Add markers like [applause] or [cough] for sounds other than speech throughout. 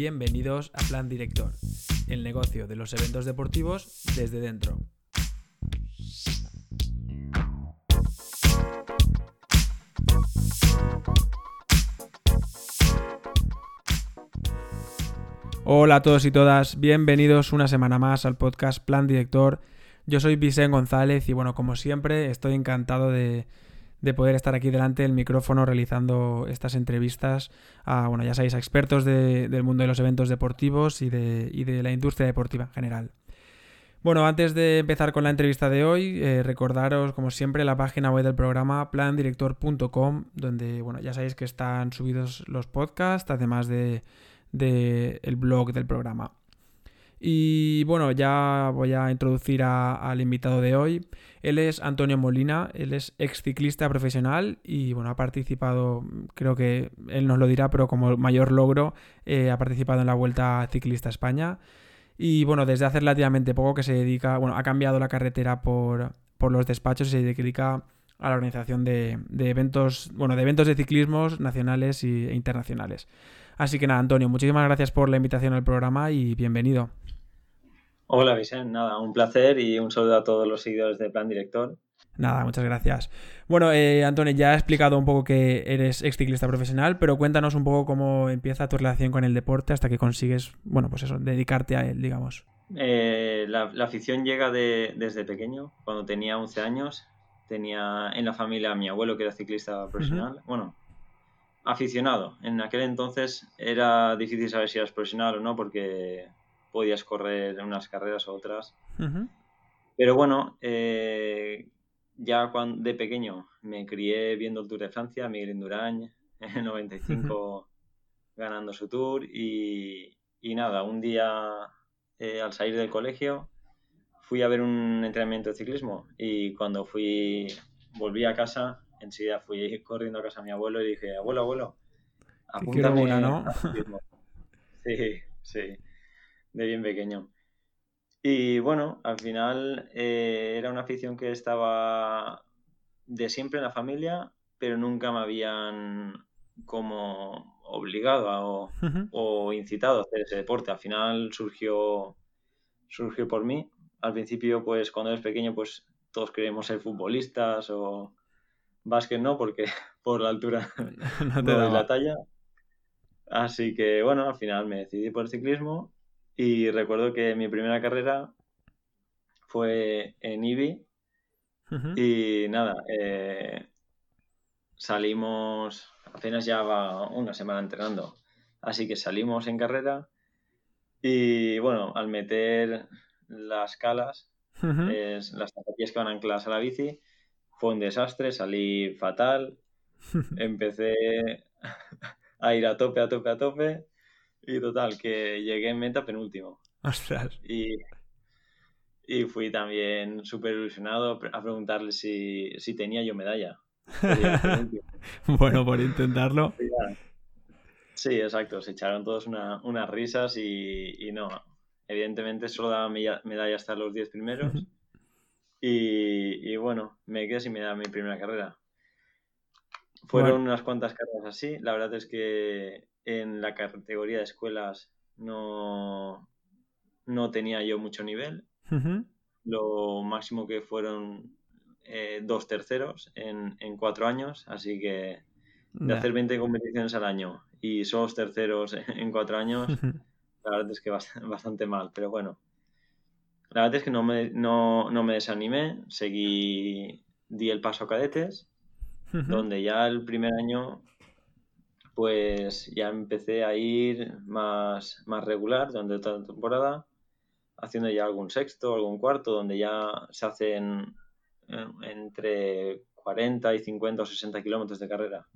Bienvenidos a Plan Director, el negocio de los eventos deportivos desde dentro. Hola a todos y todas, bienvenidos una semana más al podcast Plan Director. Yo soy Vicente González y bueno, como siempre, estoy encantado de, poder estar aquí delante del micrófono realizando estas entrevistas a, bueno, ya sabéis, a expertos del mundo de los eventos deportivos y de, la industria deportiva en general. Bueno, antes de empezar con la entrevista de hoy, eh, recordaros, como siempre, la página web del programa plandirector.com, donde, bueno, ya sabéis que están subidos los podcasts, además de del blog del programa. Y bueno, ya voy a introducir al invitado de hoy. Él es Antonio Molina, él es ex ciclista profesional y bueno, ha participado, creo que él nos lo dirá, pero como mayor logro, eh, ha participado en la Vuelta Ciclista España. Y bueno, desde hace relativamente poco que se dedica, bueno, ha cambiado la carretera por, por los despachos y se dedica a la organización de, de eventos, bueno, de eventos de ciclismos nacionales e internacionales. Así que nada, Antonio, muchísimas gracias por la invitación al programa y bienvenido. Hola, Vicente. Nada, un placer y un saludo a todos los seguidores de Plan Director. Nada, muchas gracias. Bueno, eh, Antonio, ya has explicado un poco que eres ex ciclista profesional, pero cuéntanos un poco cómo empieza tu relación con el deporte hasta que consigues, bueno, pues eso, dedicarte a él, digamos. Eh, la, afición llega desde pequeño. Cuando tenía 11 años, tenía en la familia a mi abuelo que era ciclista profesional. Bueno, aficionado. En aquel entonces era difícil saber si eras profesional o no porque podías correr unas carreras o otras. Pero bueno, eh, ya cuando, de pequeño me crié viendo el Tour de Francia, Miguel Indurain [laughs] en 95 ganando su tour y, nada, un día eh, al salir del colegio fui a ver un entrenamiento de ciclismo y cuando fui volví a casa enseguida fui [laughs] corriendo a casa de mi abuelo y dije, abuelo, abuelo, apúntame. Una, ¿no? [laughs] sí, sí, de bien pequeño. Y bueno, al final eh, era una afición que estaba de siempre en la familia, pero nunca me habían como obligado o incitado a hacer ese deporte. Al final surgió, surgió por mí. Al principio, pues cuando eres pequeño, pues todos queremos ser futbolistas o, Básquet no, porque [laughs] por la altura [laughs] no te [laughs] doy la talla. Así que bueno, al final me decidí por el ciclismo y recuerdo que mi primera carrera fue en IBI. Y nada, eh, salimos, apenas ya va una semana entrenando, así que salimos en carrera. Y bueno, al meter las calas, es, las zapatillas que van ancladas a la bici, fue un desastre, salí fatal, [laughs] empecé [laughs] a ir a tope, a tope, a tope y total, que llegué en meta penúltimo. Ostras. Y, y fui también súper ilusionado a preguntarle si, tenía yo medalla. [laughs] bueno, por intentarlo. [laughs] Sí, exacto. Se echaron todos unas risas y, no. Evidentemente solo daba medalla hasta los 10 primeros. Y, bueno, me quedé sin da mi primera carrera. Fueron unas cuantas carreras así. La verdad es que en la categoría de escuelas no, no tenía yo mucho nivel. Lo máximo que fueron eh, dos terceros en, cuatro años. Así que de hacer 20 competiciones al año y solo terceros [laughs] en cuatro años, la verdad es que bastante mal. Pero bueno, la verdad es que no me, no, me desanimé, seguí, di el paso a cadetes, donde ya el primer año pues ya empecé a ir más, más regular durante toda la temporada, haciendo ya algún sexto, algún cuarto, donde ya se hacen eh, entre 40 y 50 o 60 kilómetros de carrera.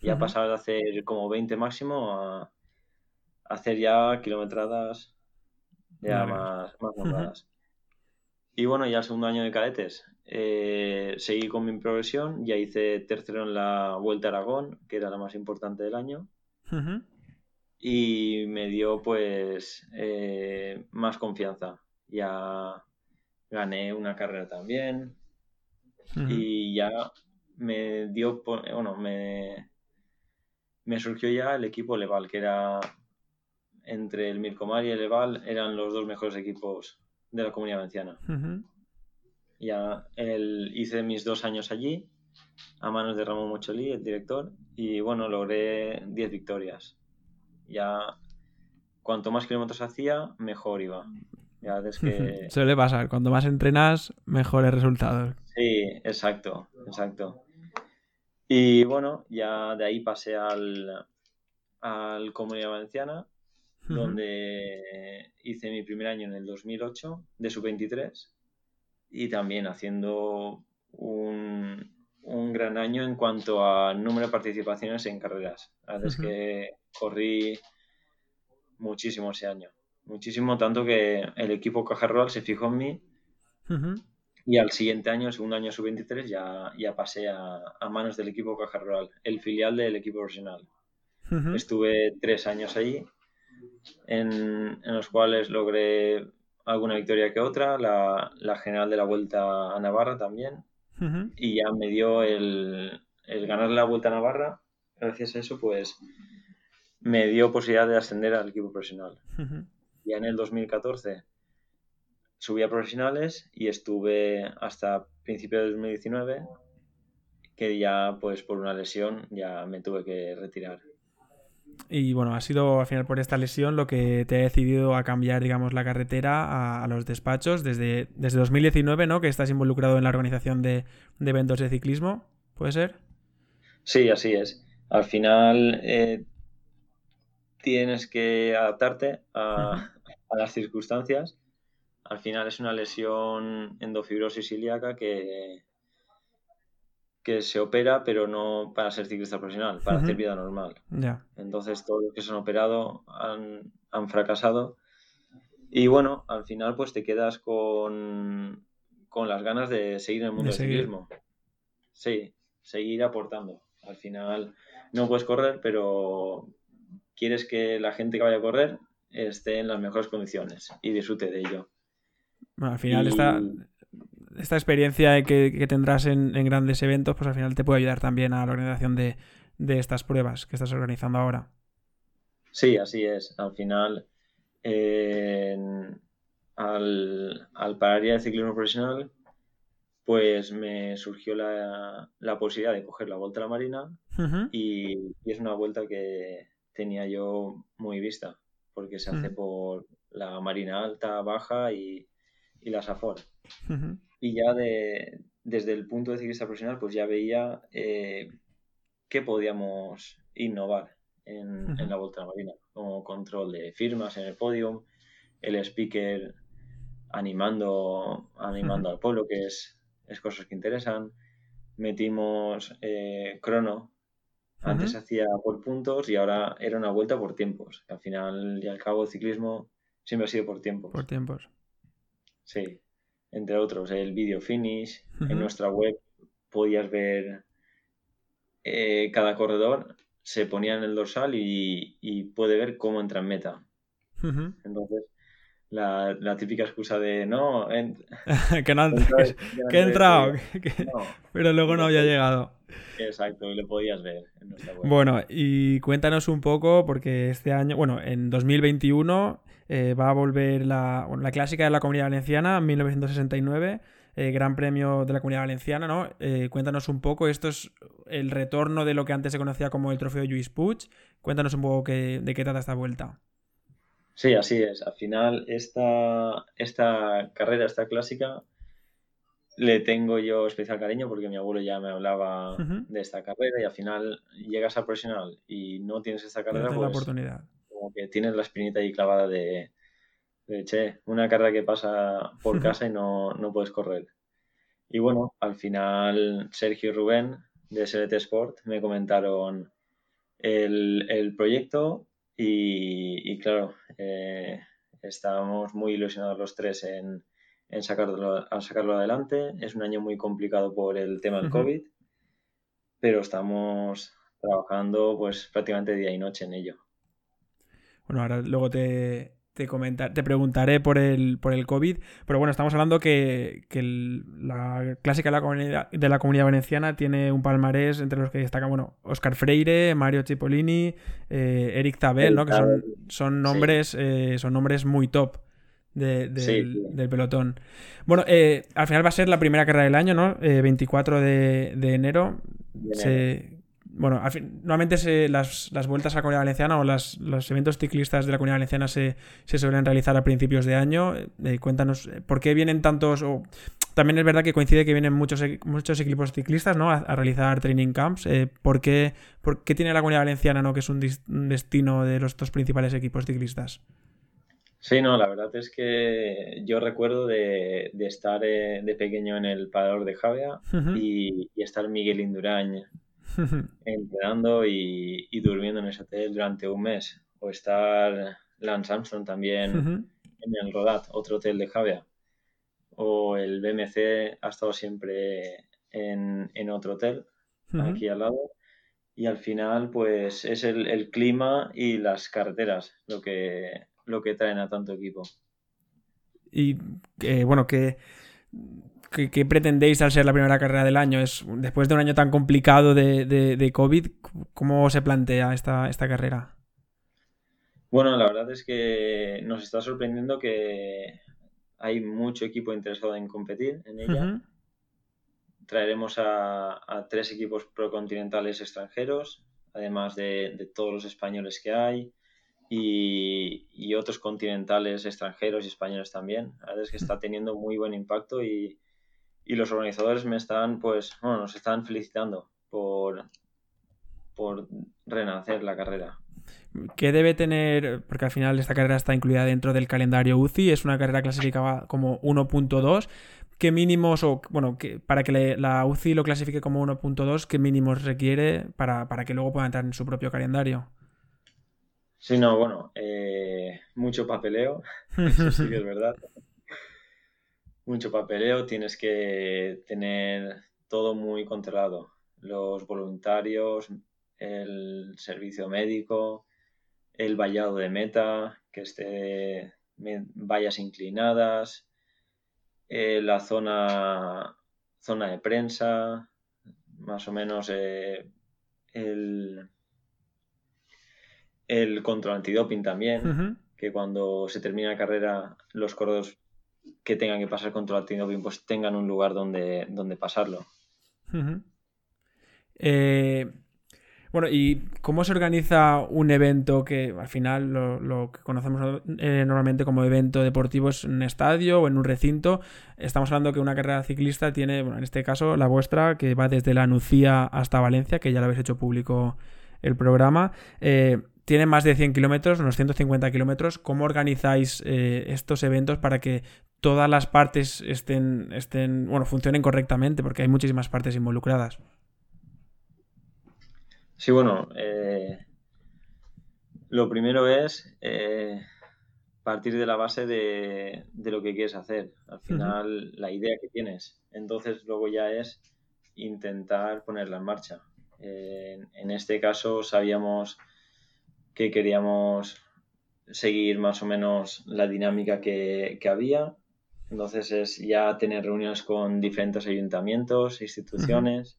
Ya uh de hacer como 20 máximo a hacer ya kilometradas ya más, más Y bueno, ya el segundo año de cadetes eh, seguí con mi progresión, ya hice tercero en la Vuelta a Aragón, que era la más importante del año. Y me dio pues eh, más confianza. Ya gané una carrera también. Y ya me dio, bueno, me, me surgió ya el equipo Leval, que era entre el Mircomar y el Eval eran los dos mejores equipos de la comunidad valenciana. Ya el, hice mis dos años allí, a manos de Ramón Mocholí, el director, y bueno, logré 10 victorias. Ya cuanto más kilómetros hacía, mejor iba. Ya es que... [laughs] Suele pasar, cuanto más entrenas, mejores resultados. Sí, exacto, exacto. Y bueno, ya de ahí pasé al, al Comunidad Valenciana, donde hice mi primer año en el 2008 de sub-23 y también haciendo un, un, gran año en cuanto a número de participaciones en carreras. La verdad es que corrí muchísimo ese año. Muchísimo, tanto que el equipo Caja se fijó en mí. Y al siguiente año, el segundo año sub-23, ya, ya pasé a, a, manos del equipo Caja el filial del equipo profesional. Estuve tres años ahí, en, en, los cuales logré alguna victoria que otra, la, la general de la Vuelta a Navarra también. Y ya me dio el, el ganar la Vuelta a Navarra, gracias a eso, pues me dio posibilidad de ascender al equipo profesional. Ya en el 2014 subí a profesionales y estuve hasta principios de 2019 que ya pues por una lesión ya me tuve que retirar. Y bueno, ha sido al final por esta lesión lo que te ha decidido a cambiar, digamos, la carretera a, los despachos desde, desde 2019, ¿no? Que estás involucrado en la organización de, de eventos de ciclismo, ¿puede ser? Sí, así es. Al final eh, tienes que adaptarte a, las circunstancias. Al final es una lesión endofibrosis ilíaca que, que se opera, pero no para ser ciclista profesional, para hacer vida normal. Entonces todos los que se han operado han, fracasado. Y bueno, al final pues te quedas con, con las ganas de seguir en el mundo del ciclismo. Sí, seguir aportando. Al final no puedes correr, pero quieres que la gente que vaya a correr esté en las mejores condiciones y disfrute de ello. Bueno, al final esta, experiencia que, tendrás en, grandes eventos, pues al final te puede ayudar también a la organización de, estas pruebas que estás organizando ahora. Sí, así es. Al final, al, al parar ya de ciclismo profesional, pues me surgió la, posibilidad de coger la Vuelta a la Marina y, es una vuelta que, tenía yo muy vista, porque se hace mm. por la Marina Alta, Baja y, y la Safor. Y ya de, desde el punto de ciclista profesional, pues ya veía eh, que podíamos innovar en, la Vuelta a la Marina, como control de firmas en el podium, el speaker animando, animando al pueblo, que es, es cosas que interesan. Metimos eh, crono antes se hacía por puntos y ahora era una vuelta por tiempos. Al final y al cabo el ciclismo siempre ha sido por tiempos. Por tiempos. Sí, entre otros el video finish. En nuestra web podías ver eh, cada corredor, se ponía en el dorsal y, puede ver cómo entra en meta. Entonces, la, típica excusa de no, [laughs] que no [laughs] que he entrado, [laughs] pero luego no había llegado. Exacto, y lo podías ver en nuestra web. Bueno, y cuéntanos un poco, porque este año, bueno, en 2021 eh, va a volver la, la clásica de la Comunidad Valenciana, 1969. Eh, Gran Premio de la Comunidad Valenciana, ¿no? Eh, cuéntanos un poco, esto es el retorno de lo que antes se conocía como el Trofeo Lluís Puig. Cuéntanos un poco de qué trata esta vuelta. Sí, así es. Al final, esta, esta carrera, esta clásica, le tengo yo especial cariño porque mi abuelo ya me hablaba de esta carrera y al final llegas a profesional y no tienes esta carrera, pues, la oportunidad. Como que tienes la espinita ahí clavada de, de che, una carrera que pasa por casa y no, no puedes correr. Y bueno, al final Sergio y Rubén de SLT Sport me comentaron el, el proyecto y, y claro, eh, estábamos muy ilusionados los tres en, en sacarlo, a sacarlo adelante. Es un año muy complicado por el tema del COVID, pero estamos trabajando pues prácticamente día y noche en ello. Bueno, ahora luego te, te, comentar, te preguntaré por el, por el COVID, pero bueno, estamos hablando que, la clásica de la, comunidad, de la comunidad valenciana tiene un palmarés entre los que destaca, bueno, Oscar Freire, Mario Cipollini, eh, Eric Tabel, ¿no? Que son, son nombres, eh, son nombres muy top. del, pelotón. Bueno, eh, al final va a ser la primera carrera del año, ¿no? 24 de, enero. Se, bueno, normalmente las, vueltas a la comunidad valenciana o los eventos ciclistas de la comunidad valenciana se, suelen realizar a principios de año. Eh, cuéntanos, eh, ¿por qué vienen tantos? También es verdad que coincide que vienen muchos, e, muchos equipos ciclistas ¿no? a, realizar training camps. Eh, ¿por, qué, tiene la comunidad valenciana ¿no? que es un, destino de los dos principales equipos ciclistas? Sí, no, la verdad es que yo recuerdo de, estar de pequeño en el Parador de Javea y, y, estar Miguel Indurain [laughs] entrenando y, durmiendo en ese hotel durante un mes. O estar Lance Armstrong también en el Rodat, otro hotel de Javia. O el BMC ha estado siempre en, otro hotel, aquí al lado. Y al final, pues es el, clima y las carreteras lo que, lo que traen a tanto equipo. Y eh, bueno, que ¿Qué, pretendéis al ser la primera carrera del año? Es, después de un año tan complicado de, COVID, ¿cómo se plantea esta, esta carrera? Bueno, la verdad es que nos está sorprendiendo que hay mucho equipo interesado en competir en ella. Traeremos a, tres equipos procontinentales extranjeros, además de, todos los españoles que hay, y, y, otros continentales extranjeros y españoles también. La verdad es que está teniendo muy buen impacto y, y los organizadores me están, pues, bueno, nos están felicitando por, por renacer la carrera. ¿Qué debe tener? Porque al final esta carrera está incluida dentro del calendario UCI, es una carrera clasificada como 1.2. ¿Qué mínimos, o bueno, que, para que la UCI lo clasifique como 1.2, qué mínimos requiere para, que luego pueda entrar en su propio calendario? Sí, no, bueno, eh, mucho papeleo, [laughs] eso sí que es verdad mucho papeleo, tienes que tener todo muy controlado. Los voluntarios, el servicio médico, el vallado de meta, que esté vallas inclinadas, eh, la zona, zona de prensa, más o menos eh, el, el control antidoping también, que cuando se termina la carrera los corredores que tengan que pasar contra el pues tengan un lugar donde, donde pasarlo. Eh, bueno, ¿y cómo se organiza un evento que al final lo, que conocemos eh, normalmente como evento deportivo es un estadio o en un recinto? Estamos hablando que una carrera ciclista tiene, bueno, en este caso la vuestra, que va desde la Nucía hasta Valencia, que ya lo habéis hecho público el programa. Eh, tiene más de 100 kilómetros, unos 150 kilómetros. ¿Cómo organizáis estos eventos para que todas las partes estén, estén, bueno, funcionen correctamente, porque hay muchísimas partes involucradas. Sí, bueno, eh, lo primero es eh, partir de la base de, lo que quieres hacer, al final la idea que tienes. Entonces luego ya es intentar ponerla en marcha. en este caso sabíamos que queríamos seguir más o menos la dinámica que, que había entonces es ya tener reuniones con diferentes ayuntamientos, instituciones,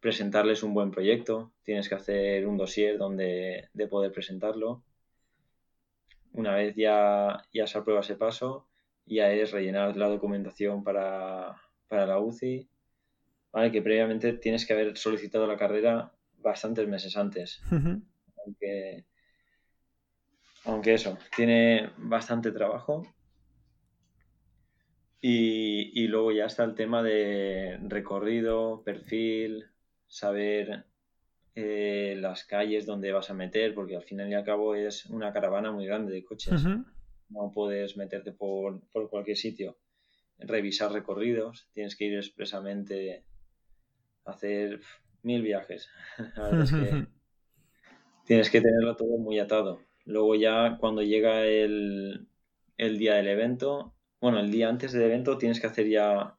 presentarles un buen proyecto, tienes que hacer un dossier donde de poder presentarlo. Una vez ya, ya se aprueba ese paso, ya es rellenar la documentación para, la UCI, ¿vale? que previamente tienes que haber solicitado la carrera bastantes meses antes. aunque, aunque eso, tiene bastante trabajo y, luego ya está el tema de recorrido, perfil, saber eh, las calles donde vas a meter, porque al final y al cabo es una caravana muy grande de coches. No puedes meterte por, cualquier sitio. Revisar recorridos, tienes que ir expresamente a hacer mil viajes. [laughs] tienes que tenerlo todo muy atado. Luego ya cuando llega el, el día del evento, bueno, el día antes del evento tienes que hacer ya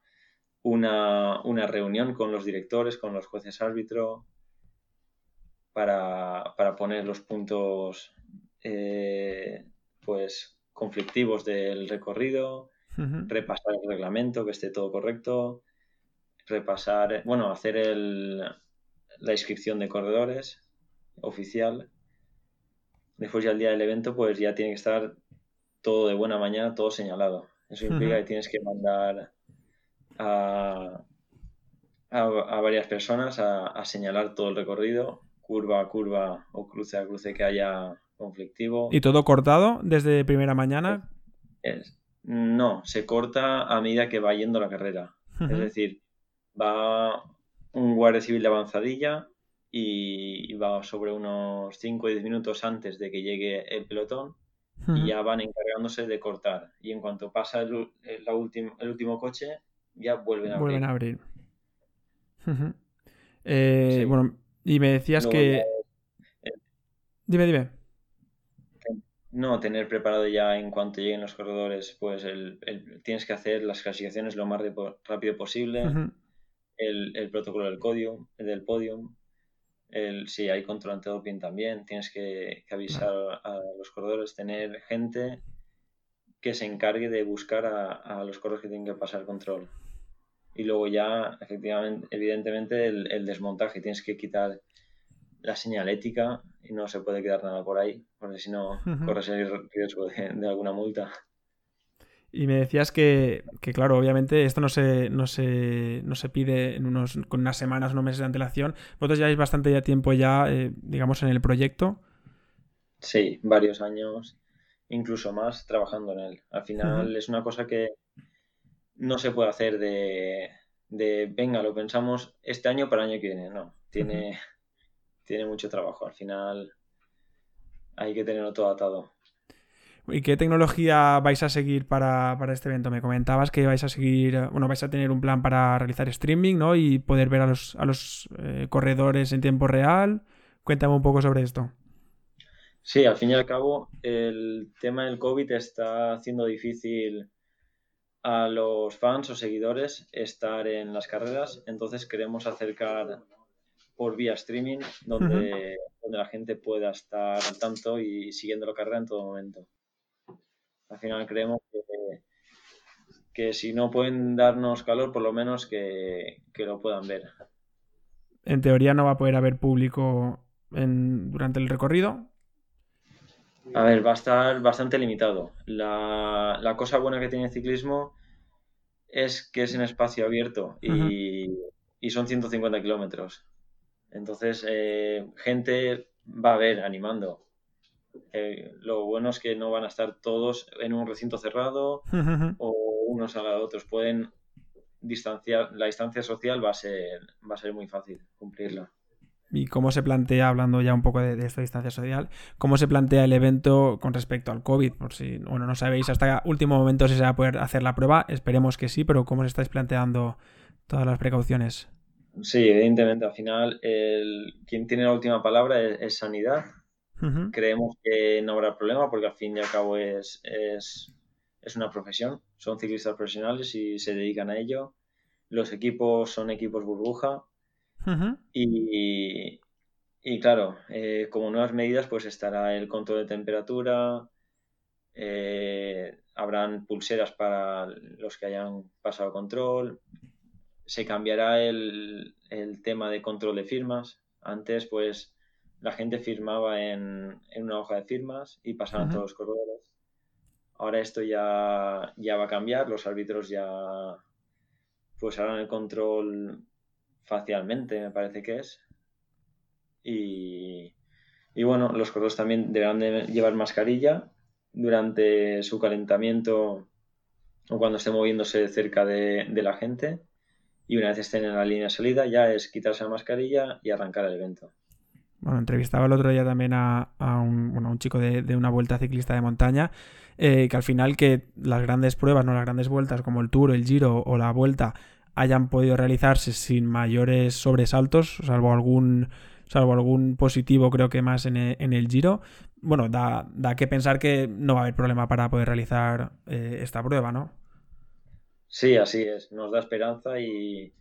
una, reunión con los directores, con los jueces árbitro, para, poner los puntos, eh, pues, conflictivos del recorrido, repasar el reglamento, que esté todo correcto, repasar, bueno, hacer el, la inscripción de corredores oficial. Después ya el día del evento, pues ya tiene que estar todo de buena mañana, todo señalado. Eso implica que tienes que mandar a, a, varias personas a, señalar todo el recorrido, curva a curva o cruce a cruce que haya conflictivo. ¿Y todo cortado desde primera mañana? no, se corta a medida que va yendo la carrera. Es decir, va un guardia civil de avanzadilla y va sobre unos 5 o 10 minutos antes de que llegue el pelotón y ya van encargándose de cortar. Y en cuanto pasa el, el, último coche, ya vuelven a abrir. Vuelven a abrir. Eh, bueno, y me decías que... Dime, dime. No, tener preparado ya en cuanto lleguen los corredores, pues el, tienes que hacer las clasificaciones lo más rápido posible, el, protocolo del, podio, del podium, el, si hay control antidoping también, tienes que, avisar a los corredores, tener gente que se encargue de buscar a, a los corredores que tienen que pasar control y luego ya, efectivamente, evidentemente, el, desmontaje. Tienes que quitar la señalética y no se puede quedar nada por ahí, porque si no, corres el riesgo de, alguna multa. Y me decías que, claro, obviamente esto no se, no se, no se pide en unos, con unas semanas, unos meses de antelación. Vosotros lleváis bastante ya tiempo ya, eh, digamos, en el proyecto. Sí, varios años, incluso más, trabajando en él. Al final es una cosa que, no se puede hacer de, de, venga, lo pensamos este año para el año que viene. No, tiene, tiene mucho trabajo. Al final hay que tenerlo todo atado. ¿Y qué tecnología vais a seguir para, este evento? Me comentabas que vais a seguir, bueno, vais a tener un plan para realizar streaming, ¿no? Y poder ver a los, a los eh, corredores en tiempo real. Cuéntame un poco sobre esto. Sí, al fin y al cabo, el tema del COVID está haciendo difícil a los fans o seguidores estar en las carreras, entonces queremos acercar por vía streaming donde, donde la gente pueda estar al tanto y siguiendo la carrera en todo momento. Al final creemos que, que si no pueden darnos calor, por lo menos que, lo puedan ver. En teoría no va a poder haber público en, durante el recorrido. A ver, va a estar bastante limitado. La, la cosa buena que tiene el ciclismo es que es en espacio abierto y, son 150 kilómetros. Entonces, eh, gente va a ver animando. Eh, lo bueno es que no van a estar todos en un recinto cerrado [laughs] o unos a los otros. Pueden distanciar, la distancia social va a ser, va a ser muy fácil cumplirla. ¿Y cómo se plantea, hablando ya un poco de, esta distancia social, cómo se plantea el evento con respecto al COVID? Por si, bueno, no sabéis hasta último momento si se va a poder hacer la prueba, esperemos que sí, pero ¿cómo se estáis planteando todas las precauciones? Sí, evidentemente, al final, el, quien tiene la última palabra es, sanidad. Creemos que no habrá problema porque al fin y al cabo es, es, es una profesión, son ciclistas profesionales y se dedican a ello. Los equipos son equipos burbuja, y, y, claro, eh, como nuevas medidas, pues estará el control de temperatura, eh, habrán pulseras para los que hayan pasado control, se cambiará el, el, tema de control de firmas. Antes, pues la gente firmaba en, en una hoja de firmas y pasaban todos los corredores. Ahora esto ya, ya va a cambiar, los árbitros ya pues harán el control facialmente, me parece que es. Y, y bueno, los corredores también deberán de llevar mascarilla durante su calentamiento o cuando esté moviéndose cerca de, la gente. Y una vez estén en la línea de salida, ya es quitarse la mascarilla y arrancar el evento. Bueno, entrevistaba el otro día también a, un, un, chico de, una vuelta ciclista de montaña, eh, que al final que las grandes pruebas, no las grandes vueltas como el Tour, el Giro o la Vuelta, hayan podido realizarse sin mayores sobresaltos, salvo algún, salvo algún positivo creo que más en e, el, Giro. Bueno, da, da, que pensar que no va a haber problema para poder realizar eh, esta prueba, ¿no? Sí, así es. Nos da esperanza y,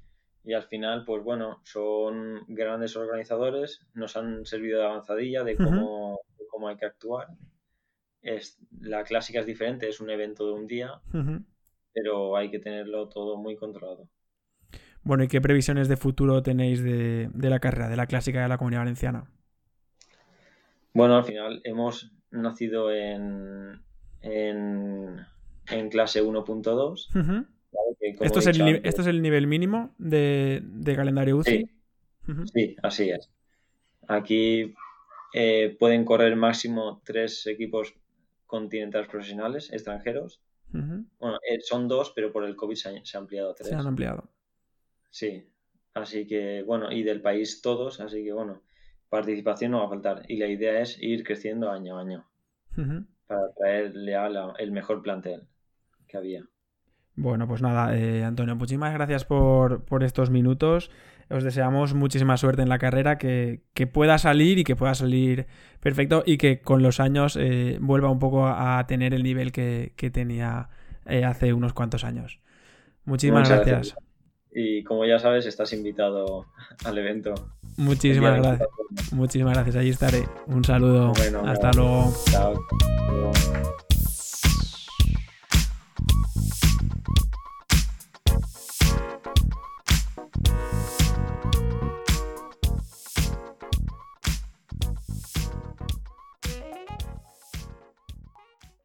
y al final, pues bueno, son grandes organizadores, nos han servido de avanzadilla de cómo, de cómo hay que actuar es, la clásica es diferente, es un evento de un día, pero hay que tenerlo todo muy controlado. Bueno, ¿y qué previsiones de futuro tenéis de, la carrera, de la clásica de la Comunidad Valenciana? Bueno, al final hemos nacido en, en, clase 1.2. ¿Esto, es el, ¿Esto es el nivel mínimo de, calendario UCI? Sí. así es. Aquí eh, pueden correr máximo tres equipos continentales profesionales extranjeros. Bueno, eh, son dos, pero por el COVID se ha, ampliado a tres. Se han ampliado. Sí, así que bueno, y del país todos, así que bueno, participación no va a faltar. Y la idea es ir creciendo año a año para traerle el mejor plantel que había. Bueno, pues nada, eh, Antonio, muchísimas gracias por, estos minutos. Os deseamos muchísima suerte en la carrera, que, pueda salir y que pueda salir perfecto y que con los años eh, vuelva un poco a, tener el nivel que, tenía eh, hace unos cuantos años. Muchísimas gracias. Y como ya sabes, estás invitado al evento. Muchísimas gracias. Muchísimas gracias. Allí estaré. Un saludo. Hasta luego. Chao.